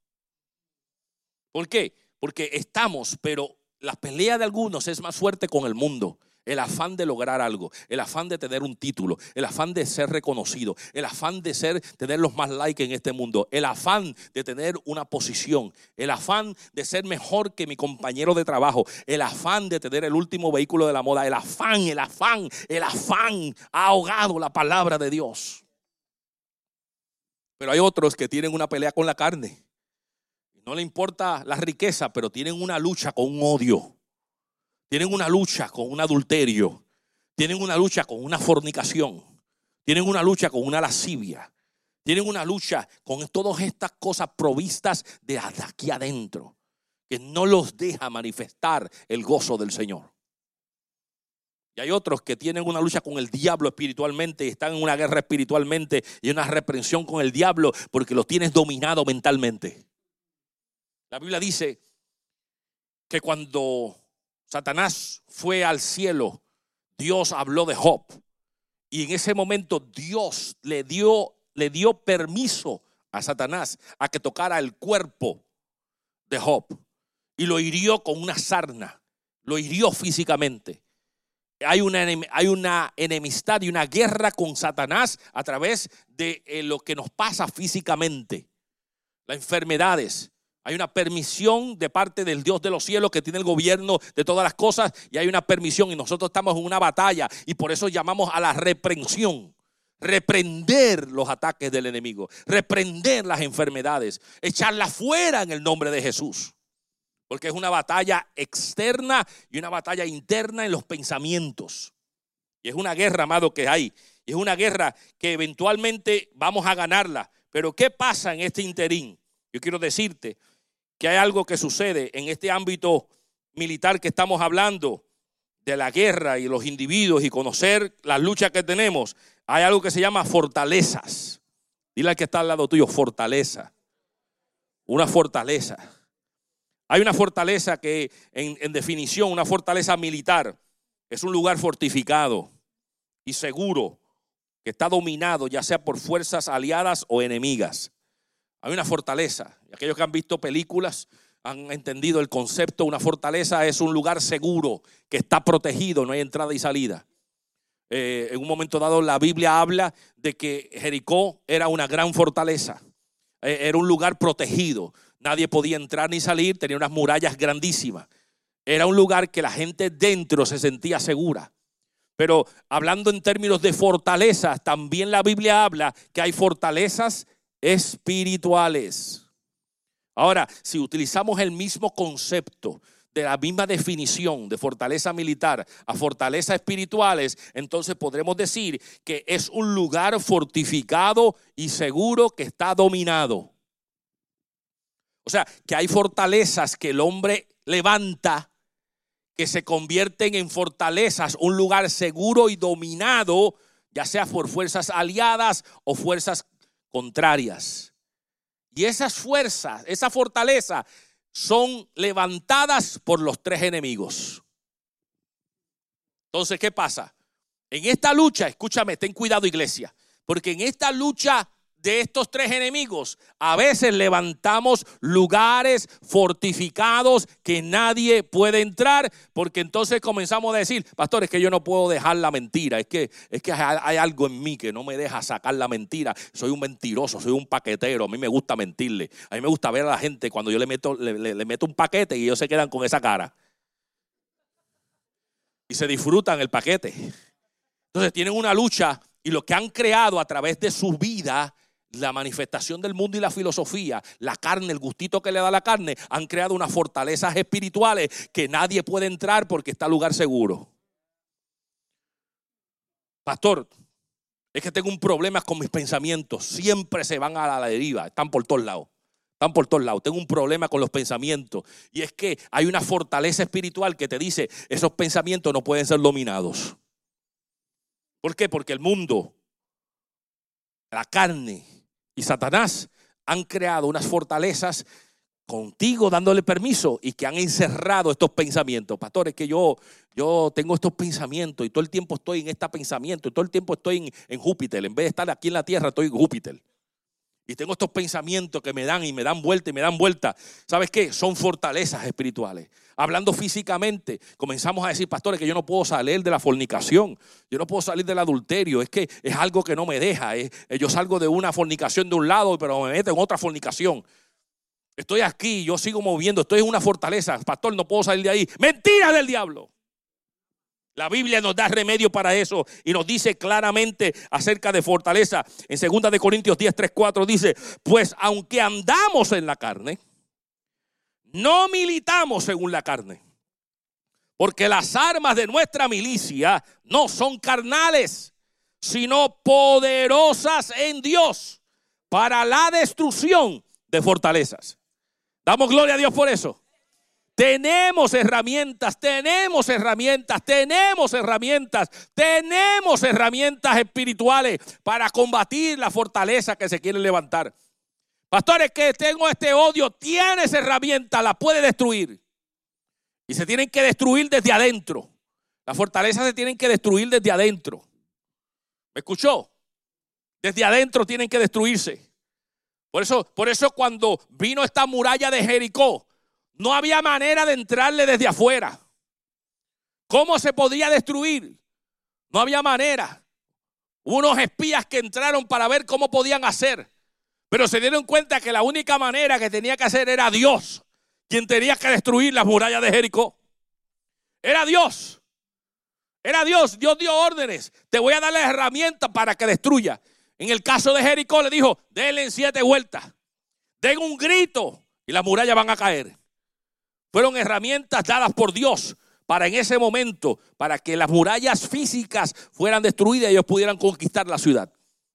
¿Por qué? Porque estamos, pero la pelea de algunos es más fuerte con el mundo. El afán de lograr algo, el afán de tener un título, el afán de ser reconocido, el afán de ser, tener los más likes en este mundo, el afán de tener una posición, el afán de ser mejor que mi compañero de trabajo, el afán de tener el último vehículo de la moda, el afán, el afán, el afán ha ahogado la palabra de Dios. Pero hay otros que tienen una pelea con la carne no le importa la riqueza, pero tienen una lucha con un odio. Tienen una lucha con un adulterio. Tienen una lucha con una fornicación. Tienen una lucha con una lascivia. Tienen una lucha con todas estas cosas provistas de aquí adentro, que no los deja manifestar el gozo del Señor. Y hay otros que tienen una lucha con el diablo espiritualmente, están en una guerra espiritualmente y una reprensión con el diablo porque los tienes dominado mentalmente. La Biblia dice que cuando Satanás fue al cielo, Dios habló de Job. Y en ese momento Dios le dio, le dio permiso a Satanás a que tocara el cuerpo de Job y lo hirió con una sarna, lo hirió físicamente. Hay una, hay una enemistad y una guerra con Satanás a través de eh, lo que nos pasa físicamente, las enfermedades. Hay una permisión de parte del Dios de los cielos que tiene el gobierno de todas las cosas y hay una permisión y nosotros estamos en una batalla y por eso llamamos a la reprensión reprender los ataques del enemigo, reprender las enfermedades, echarlas fuera en el nombre de Jesús. Porque es una batalla externa y una batalla interna en los pensamientos. Y es una guerra, amado, que hay. Y es una guerra que eventualmente vamos a ganarla. Pero ¿qué pasa en este interín? Yo quiero decirte que hay algo que sucede en este ámbito militar que estamos hablando de la guerra y los individuos y conocer las luchas que tenemos hay algo que se llama fortalezas. Dile al que está al lado tuyo, fortaleza. Una fortaleza. Hay una fortaleza que, en, definición, una fortaleza militar, es un lugar fortificado y seguro que está dominado ya sea por fuerzas aliadas o enemigas. Hay una fortaleza. Aquellos que han visto películas han entendido el concepto. Una fortaleza es un lugar seguro que está protegido, no hay entrada y salida. Eh, en un momento dado la Biblia habla de que Jericó era una gran fortaleza, eh, era un lugar protegido, nadie podía entrar ni salir, tenía unas murallas grandísimas, era un lugar que la gente dentro se sentía segura. Pero hablando en términos de fortalezas, también la Biblia habla que hay fortalezas espirituales. Ahora, si utilizamos el mismo concepto de la misma definición de fortaleza militar a fortaleza espirituales, entonces podremos decir que es un lugar fortificado y seguro que está dominado. O sea, que hay fortalezas que el hombre levanta que se convierten en fortalezas, un lugar seguro y dominado, ya sea por fuerzas aliadas o fuerzas contrarias. Y esas fuerzas, esa fortaleza son levantadas por los tres enemigos. Entonces, ¿qué pasa? En esta lucha, escúchame, ten cuidado iglesia, porque en esta lucha de estos tres enemigos, a veces levantamos lugares fortificados que nadie puede entrar, porque entonces comenzamos a decir, pastor, es que yo no puedo dejar la mentira, es que, es que hay algo en mí que no me deja sacar la mentira, soy un mentiroso, soy un paquetero, a mí me gusta mentirle, a mí me gusta ver a la gente cuando yo le meto, le, meto un paquete y ellos se quedan con esa cara. Y se disfrutan el paquete. Entonces tienen una lucha y lo que han creado a través de su vida la manifestación del mundo y la filosofía, la carne, el gustito que le da la carne, han creado unas fortalezas espirituales que nadie puede entrar porque está lugar seguro. Pastor, es que tengo un problema con mis pensamientos. Siempre se van a la deriva, están por todos lados. Están por todos lados. Tengo un problema con los pensamientos. Y es que hay una fortaleza espiritual que te dice, esos pensamientos no pueden ser dominados. ¿Por qué? Porque el mundo, la carne, y Satanás han creado unas fortalezas contigo dándole permiso y que han encerrado estos pensamientos. Pastores, que yo, yo tengo estos pensamientos y todo el tiempo estoy en este pensamiento y todo el tiempo estoy en, en Júpiter. En vez de estar aquí en la tierra, estoy en Júpiter. Y tengo estos pensamientos que me dan y me dan vuelta y me dan vuelta. ¿Sabes qué? Son fortalezas espirituales. Hablando físicamente, comenzamos a decir, pastores, que yo no puedo salir de la fornicación. Yo no puedo salir del adulterio. Es que es algo que no me deja. yo salgo de una fornicación de un lado, pero me meto en otra fornicación. Estoy aquí, yo sigo moviendo, estoy en una fortaleza. Pastor, no puedo salir de ahí. Mentira del diablo. La Biblia nos da remedio para eso y nos dice claramente acerca de fortaleza. En 2 de Corintios 10, 3, 4 dice, pues aunque andamos en la carne, no militamos según la carne. Porque las armas de nuestra milicia no son carnales, sino poderosas en Dios para la destrucción de fortalezas. Damos gloria a Dios por eso. Tenemos herramientas, tenemos herramientas, tenemos herramientas, tenemos herramientas espirituales para combatir la fortaleza que se quiere levantar. Pastores, que tengo este odio, tienes herramientas, la puede destruir. Y se tienen que destruir desde adentro. Las fortalezas se tienen que destruir desde adentro. ¿Me escuchó? Desde adentro tienen que destruirse. Por eso, por eso cuando vino esta muralla de Jericó, no había manera de entrarle desde afuera. ¿Cómo se podía destruir? No había manera. unos espías que entraron para ver cómo podían hacer. Pero se dieron cuenta que la única manera que tenía que hacer era Dios, quien tenía que destruir las murallas de Jericó. Era Dios. Era Dios. Dios dio órdenes. Te voy a dar la herramienta para que destruya. En el caso de Jericó le dijo, denle siete vueltas. Den un grito y las murallas van a caer. Fueron herramientas dadas por Dios para en ese momento, para que las murallas físicas fueran destruidas y ellos pudieran conquistar la ciudad.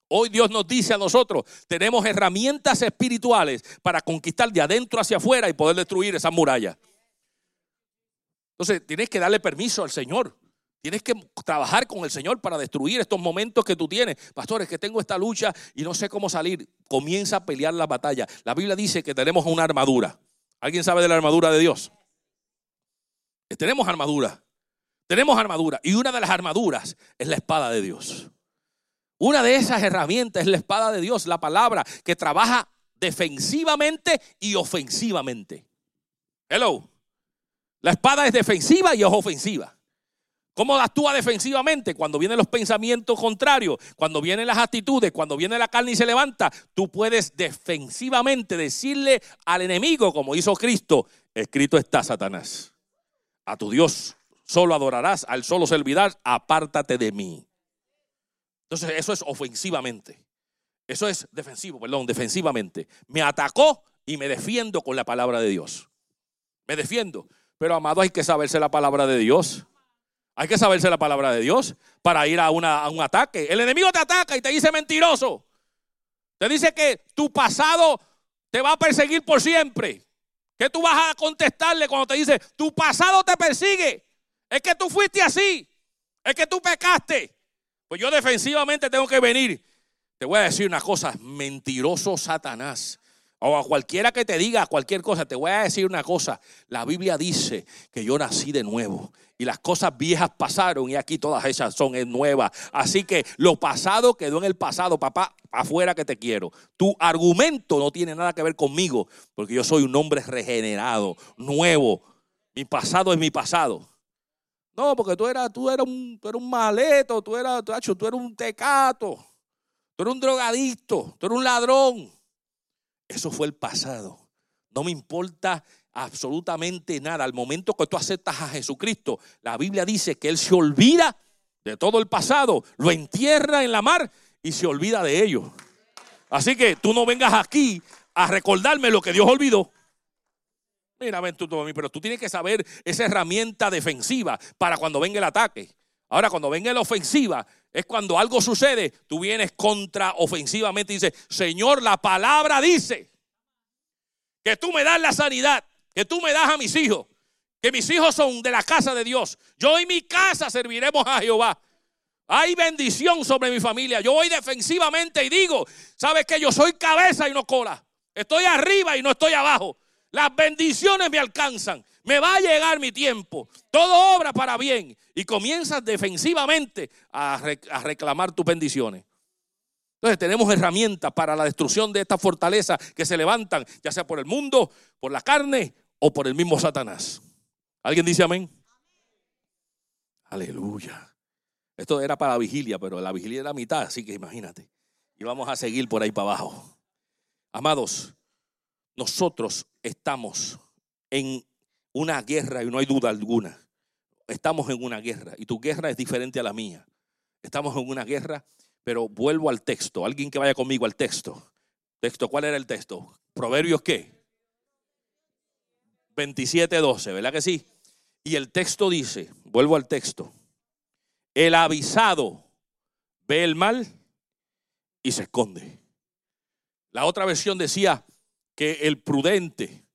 Hoy Dios nos dice a nosotros, tenemos herramientas espirituales para conquistar de adentro hacia afuera y poder destruir esas murallas. Entonces, tienes que darle permiso al Señor. Tienes que trabajar con el Señor para destruir estos momentos que tú tienes. Pastores, que tengo esta lucha y no sé cómo salir. Comienza a pelear la batalla. La Biblia dice que tenemos una armadura. ¿Alguien sabe de la armadura de Dios? Tenemos armadura. Tenemos armadura. Y una de las armaduras es la espada de Dios. Una de esas herramientas es la espada de Dios, la palabra que trabaja defensivamente y ofensivamente. Hello. La espada es defensiva y es ofensiva. ¿Cómo actúa defensivamente? Cuando vienen los pensamientos contrarios, cuando vienen las actitudes, cuando viene la carne y se levanta, tú puedes defensivamente decirle al enemigo, como hizo Cristo, escrito está Satanás. A tu Dios solo adorarás, al solo servirás, apártate de mí. Entonces eso es ofensivamente. Eso es defensivo, perdón, defensivamente. Me atacó y me defiendo con la palabra de Dios. Me defiendo. Pero amado, hay que saberse la palabra de Dios. Hay que saberse la palabra de Dios para ir a, una, a un ataque. El enemigo te ataca y te dice mentiroso. Te dice que tu pasado te va a perseguir por siempre. ¿Qué tú vas a contestarle cuando te dice, tu pasado te persigue? Es que tú fuiste así. Es que tú pecaste. Pues yo defensivamente tengo que venir. Te voy a decir una cosa, mentiroso Satanás. O a cualquiera que te diga cualquier cosa, te voy a decir una cosa. La Biblia dice que yo nací de nuevo y las cosas viejas pasaron y aquí todas esas son nuevas. Así que lo pasado quedó en el pasado, papá, afuera que te quiero. Tu argumento no tiene nada que ver conmigo porque yo soy un hombre regenerado, nuevo. Mi pasado es mi pasado. No, porque tú eras, tú eras, un, tú un maleto, tú eras, tú, tú eras un tecato, tú eras un drogadicto, tú eras un ladrón. Eso fue el pasado. No me importa absolutamente nada. Al momento que tú aceptas a Jesucristo, la Biblia dice que Él se olvida de todo el pasado, lo entierra en la mar y se olvida de ello. Así que tú no vengas aquí a recordarme lo que Dios olvidó. Mira, ven tú, pero tú tienes que saber esa herramienta defensiva para cuando venga el ataque. Ahora, cuando venga la ofensiva, es cuando algo sucede, tú vienes contra ofensivamente y dices, Señor, la palabra dice que tú me das la sanidad, que tú me das a mis hijos, que mis hijos son de la casa de Dios. Yo y mi casa serviremos a Jehová. Hay bendición sobre mi familia. Yo voy defensivamente y digo, ¿sabes que Yo soy cabeza y no cola. Estoy arriba y no estoy abajo. Las bendiciones me alcanzan. Me va a llegar mi tiempo. Todo obra para bien. Y comienzas defensivamente a, reclamar tus bendiciones. Entonces tenemos herramientas para la destrucción de estas fortalezas que se levantan, ya sea por el mundo, por la carne o por el mismo Satanás. ¿Alguien dice amén? Aleluya. Esto era para la vigilia, pero la vigilia era mitad, así que imagínate. Y vamos a seguir por ahí para abajo. Amados, nosotros estamos en una guerra y no hay duda alguna. Estamos en una guerra y tu guerra es diferente a la mía. Estamos en una guerra, pero vuelvo al texto. Alguien que vaya conmigo al texto. Texto, ¿cuál era el texto? Proverbios qué? 27:12, ¿verdad que sí? Y el texto dice, vuelvo al texto. El avisado ve el mal y se esconde. La otra versión decía que el prudente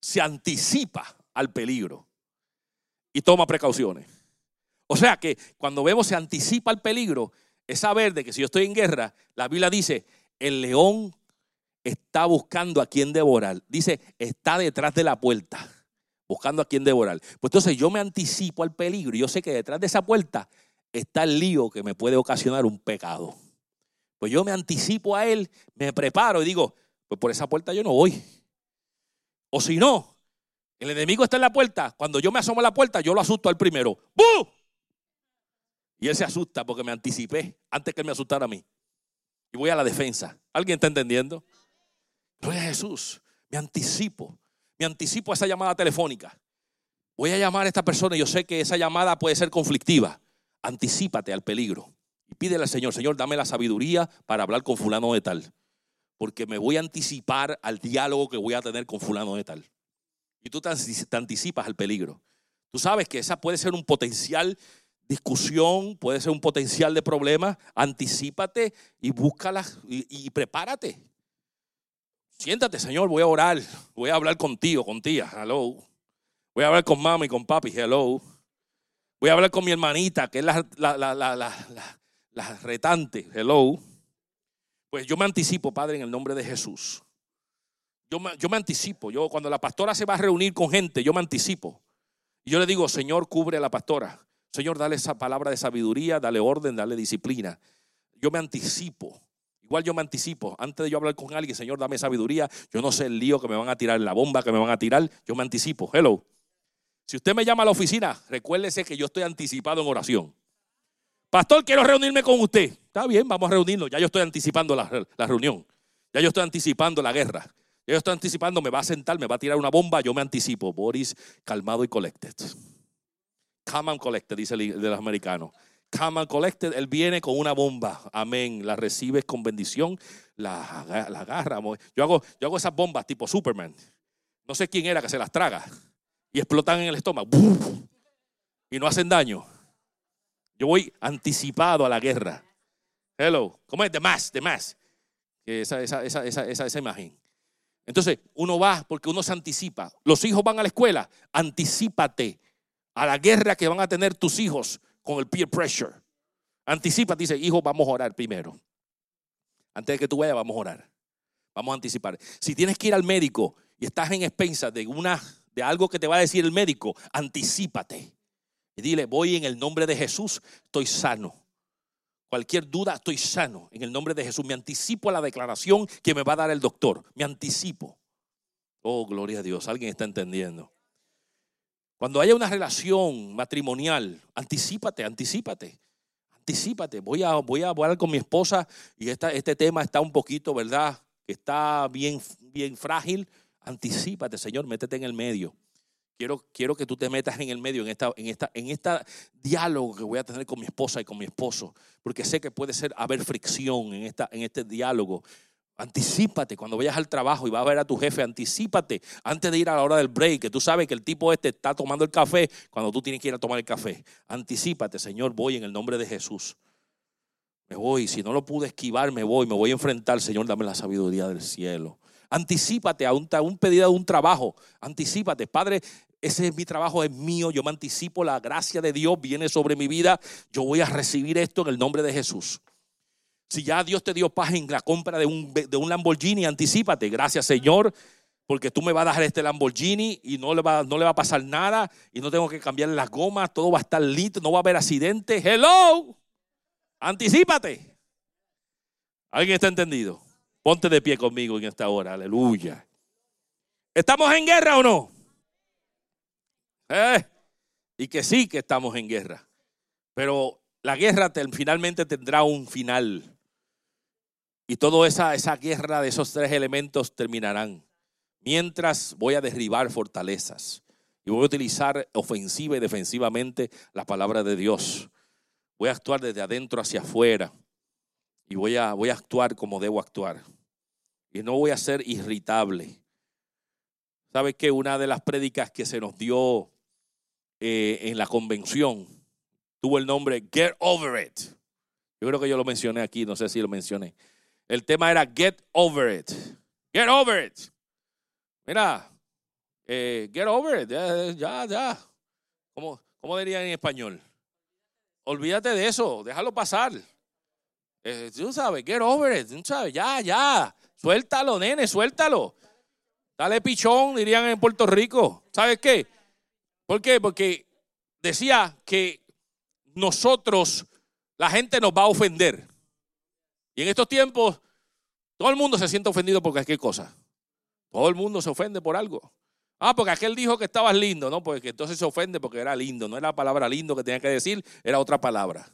se anticipa al peligro y toma precauciones. O sea que cuando vemos se anticipa al peligro, es saber de que si yo estoy en guerra, la Biblia dice, el león está buscando a quien devorar. Dice, está detrás de la puerta, buscando a quien devorar. Pues entonces yo me anticipo al peligro yo sé que detrás de esa puerta está el lío que me puede ocasionar un pecado. Pues yo me anticipo a él, me preparo y digo, pues por esa puerta yo no voy. O si no, el enemigo está en la puerta. Cuando yo me asomo a la puerta, yo lo asusto al primero. ¡Bú! Y él se asusta porque me anticipé antes que él me asustara a mí. Y voy a la defensa. ¿Alguien está entendiendo? Gloria a Jesús. Me anticipo. Me anticipo a esa llamada telefónica. Voy a llamar a esta persona y yo sé que esa llamada puede ser conflictiva. Anticípate al peligro. Y pídele al Señor, Señor, dame la sabiduría para hablar con fulano de tal. Porque me voy a anticipar al diálogo que voy a tener con fulano de tal. Y tú te anticipas al peligro. Tú sabes que esa puede ser un potencial discusión, puede ser un potencial de problema. Anticípate y búscala y, y prepárate. Siéntate, Señor, voy a orar, voy a hablar contigo, con tía, hello. Voy a hablar con mamá y con papi, hello. Voy a hablar con mi hermanita, que es la, la, retante, hello. Pues yo me anticipo, Padre, en el nombre de Jesús. Yo me, yo me anticipo. Yo, cuando la pastora se va a reunir con gente, yo me anticipo. Y yo le digo, Señor, cubre a la pastora. Señor, dale esa palabra de sabiduría, dale orden, dale disciplina. Yo me anticipo. Igual yo me anticipo. Antes de yo hablar con alguien, Señor, dame sabiduría. Yo no sé el lío que me van a tirar, la bomba que me van a tirar. Yo me anticipo. Hello. Si usted me llama a la oficina, recuérdese que yo estoy anticipado en oración. Pastor, quiero reunirme con usted. Está bien, vamos a reunirnos. Ya yo estoy anticipando la, reunión. Ya yo estoy anticipando la guerra. Ya yo estoy anticipando, me va a sentar, me va a tirar una bomba. Yo me anticipo. Boris, calmado y collected. Calm and collected, dice el de los and collected, él viene con una bomba. Amén. La recibes con bendición, la, la agarra. Yo hago, yo hago esas bombas tipo Superman. No sé quién era que se las traga y explotan en el estómago y no hacen daño. Yo voy anticipado a la guerra. Hello, ¿cómo es? De más, de más. Esa, esa, esa, esa, esa imagen. Entonces, uno va porque uno se anticipa. Los hijos van a la escuela, anticípate a la guerra que van a tener tus hijos con el peer pressure. Anticipa, dice, hijo, vamos a orar primero. Antes de que tú vayas, vamos a orar. Vamos a anticipar. Si tienes que ir al médico y estás en expensa de una de algo que te va a decir el médico, anticípate. Y dile, voy en el nombre de Jesús, estoy sano. Cualquier duda, estoy sano. En el nombre de Jesús, me anticipo a la declaración que me va a dar el doctor. Me anticipo. Oh, gloria a Dios. ¿Alguien está entendiendo? Cuando haya una relación matrimonial, anticípate, anticípate. Anticípate. Voy a, voy a hablar con mi esposa y este tema está un poquito, ¿verdad? Está bien, bien frágil Anticípate, Señor, métete en el medio. Quiero, quiero que tú te metas en el medio, en esta, en esta, en esta diálogo que voy a tener con mi esposa y con mi esposo, porque sé que puede ser haber fricción en, esta, en este diálogo. Anticípate cuando vayas al trabajo y vas a ver a tu jefe, anticípate antes de ir a la hora del break, que tú sabes que el tipo este está tomando el café cuando tú tienes que ir a tomar el café. Anticípate, Señor, voy en el nombre de Jesús. Me voy, si no lo pude esquivar, me voy, me voy a enfrentar, Señor, dame la sabiduría del cielo. Anticípate a un, un pedido de un trabajo. Anticípate, Padre, ese es mi trabajo, es mío. Yo me anticipo, la gracia de Dios viene sobre mi vida. Yo voy a recibir esto en el nombre de Jesús. Si ya Dios te dio paz en la compra de un, de un Lamborghini, anticípate. Gracias, Señor, porque tú me vas a dar este Lamborghini y no le, va, no le va a pasar nada y no tengo que cambiar las gomas, todo va a estar listo, no va a haber accidente. Hello, anticípate. ¿Alguien está entendido? Ponte de pie conmigo en esta hora, aleluya. ¿Estamos en guerra o no? ¿Eh? Y que sí que estamos en guerra. Pero la guerra finalmente tendrá un final. Y toda esa, esa guerra de esos tres elementos terminarán. Mientras voy a derribar fortalezas. Y voy a utilizar ofensiva y defensivamente la palabra de Dios. Voy a actuar desde adentro hacia afuera. Y voy a, voy a actuar como debo actuar y no voy a ser irritable. ¿Sabe que una de las prédicas que se nos dio eh, en la convención tuvo el nombre Get Over It? Yo creo que yo lo mencioné aquí, no sé si lo mencioné. El tema era Get Over It. Get Over It. Mira, eh, Get Over It. Ya, ya. ¿Cómo, ¿Cómo diría en español? Olvídate de eso, déjalo pasar. Eh, tú sabes, get over it, tú sabes, ya, ya. Suéltalo, nene, suéltalo. Dale pichón, dirían en Puerto Rico. ¿Sabes qué? ¿Por qué? Porque decía que nosotros, la gente nos va a ofender. Y en estos tiempos, Todo el mundo se siente ofendido por cualquier cosa. Todo el mundo se ofende por algo. Ah, porque aquel dijo que estabas lindo, ¿no? Porque entonces se ofende porque era lindo. No era la palabra lindo que tenía que decir, era otra palabra.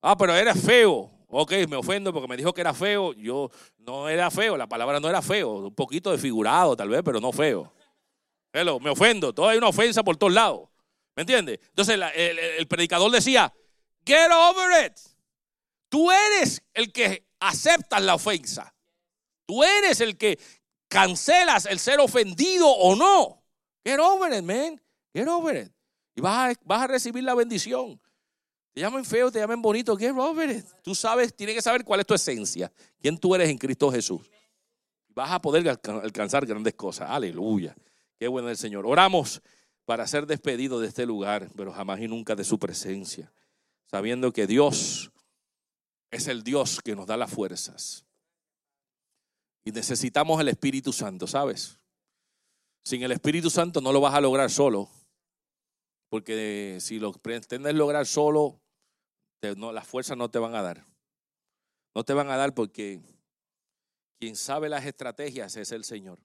Ah, pero eres feo. Ok, me ofendo porque me dijo que era feo. Yo no era feo, la palabra no era feo. Un poquito desfigurado tal vez, pero no feo. Hello, me ofendo. Todo hay una ofensa por todos lados. ¿Me entiendes? Entonces el predicador decía, get over it. Tú eres el que aceptas la ofensa. Tú eres el que cancelas el ser ofendido o no. Get over it, man. Get over it. Y vas a, recibir la bendición. Te llamen feo, te llamen bonito. Get over. Tú sabes, tienes que saber cuál es tu esencia. Quién tú eres en Cristo Jesús. Vas a poder alcanzar grandes cosas. Aleluya. Qué bueno el Señor. Oramos para ser despedidos de este lugar, pero jamás y nunca de su presencia. Sabiendo que Dios es el Dios que nos da las fuerzas. Y necesitamos el Espíritu Santo, ¿sabes? Sin el Espíritu Santo no lo vas a lograr solo. Porque si lo pretendes lograr solo, no, las fuerzas no te van a dar. No te van a dar porque quien sabe las estrategias es el Señor.